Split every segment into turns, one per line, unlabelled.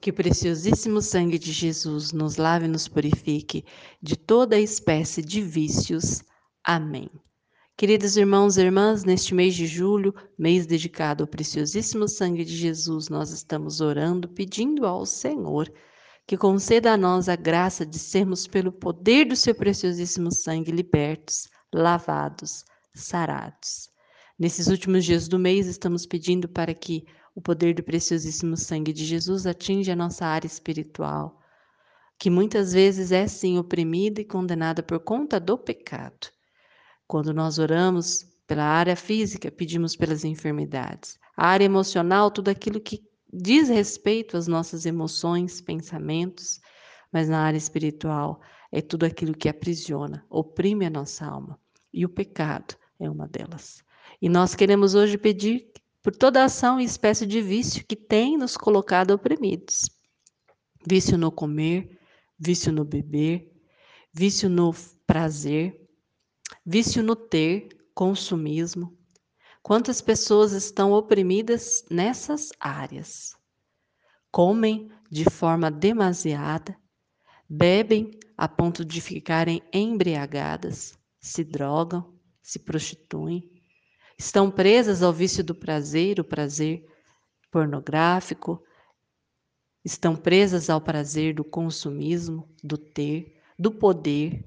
Que o preciosíssimo sangue de Jesus nos lave e nos purifique de toda espécie de vícios. Amém. Queridos irmãos e irmãs, neste mês de julho, mês dedicado ao preciosíssimo sangue de Jesus, nós estamos orando, pedindo ao Senhor que conceda a nós a graça de sermos, pelo poder do seu preciosíssimo sangue, libertos, lavados, sarados. Nesses últimos dias do mês, estamos pedindo para que o poder do preciosíssimo sangue de Jesus atinja a nossa área espiritual, que muitas vezes é sim oprimida e condenada por conta do pecado. Quando nós oramos pela área física, pedimos pelas enfermidades. A área emocional, tudo aquilo que diz respeito às nossas emoções, pensamentos, mas na área espiritual é tudo aquilo que aprisiona, oprime a nossa alma. E o pecado é uma delas. E nós queremos hoje pedir por toda ação e espécie de vício que tem nos colocado oprimidos. Vício no comer, vício no beber, vício no prazer, vício no ter, consumismo. Quantas pessoas estão oprimidas nessas áreas? Comem de forma demasiada, bebem a ponto de ficarem embriagadas, se drogam, se prostituem, Estão presas ao vício do prazer, o prazer pornográfico, estão presas ao prazer do consumismo, do ter, do poder.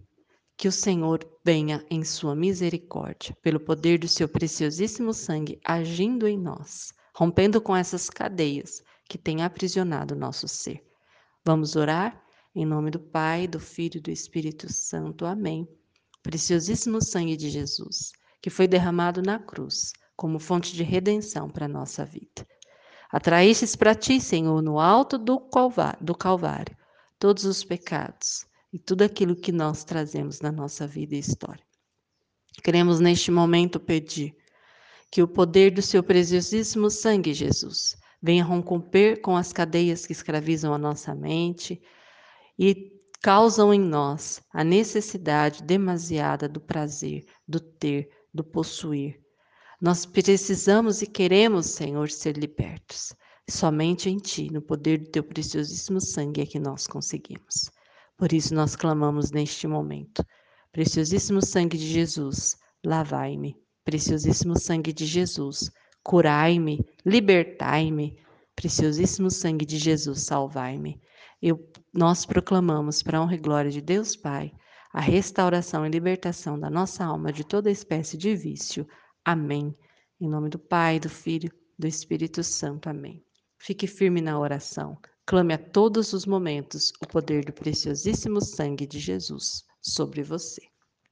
Que o Senhor venha em sua misericórdia, pelo poder do seu preciosíssimo sangue agindo em nós, rompendo com essas cadeias que têm aprisionado nosso ser. Vamos orar? Em nome do Pai, do Filho e do Espírito Santo. Amém. Preciosíssimo sangue de Jesus que foi derramado na cruz como fonte de redenção para a nossa vida. Atraístes para ti, Senhor, no alto do Calvário, todos os pecados e tudo aquilo que nós trazemos na nossa vida e história. Queremos neste momento pedir que o poder do seu preciosíssimo sangue, Jesus, venha romper com as cadeias que escravizam a nossa mente e causam em nós a necessidade demasiada do prazer, do ter, do possuir. Nós precisamos e queremos, Senhor, ser libertos. Somente em Ti, no poder do Teu preciosíssimo sangue, é que nós conseguimos. Por isso nós clamamos neste momento. Preciosíssimo sangue de Jesus, lavai-me. Preciosíssimo sangue de Jesus, curai-me, libertai-me. Preciosíssimo sangue de Jesus, salvai-me. nós proclamamos para honra e glória de Deus Pai a restauração e libertação da nossa alma de toda espécie de vício. Amém. Em nome do Pai, do Filho, do Espírito Santo. Amém. Fique firme na oração. Clame a todos os momentos o poder do preciosíssimo sangue de Jesus sobre você.